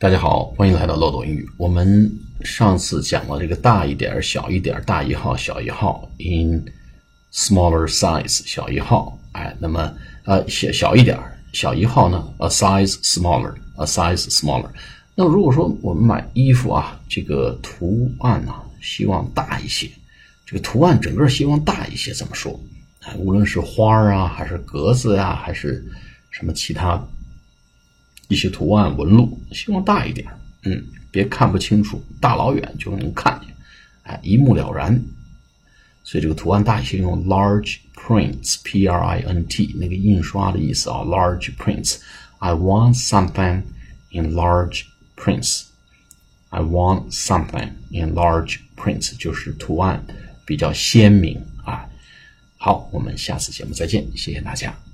大家好，欢迎来到漏斗英语。我们上次讲了这个大一点、小一点、大一号、小一号，in smaller size，小一号。哎，那么呃小小一点、小一号呢，a size smaller，a size smaller。那如果说我们买衣服啊，这个图案呢，希望大一些，这个图案整个希望大一些，怎么说？哎，无论是花啊，还是格子呀，还是什么其他。一些图案纹路，希望大一点，嗯，别看不清楚，大老远就能看见，哎，一目了然。所以这个图案大一些，用 large prints，p r i n t，那个印刷的意思啊，large prints。I want something in large prints。I want something in large prints，就是图案比较鲜明啊。好，我们下次节目再见，谢谢大家。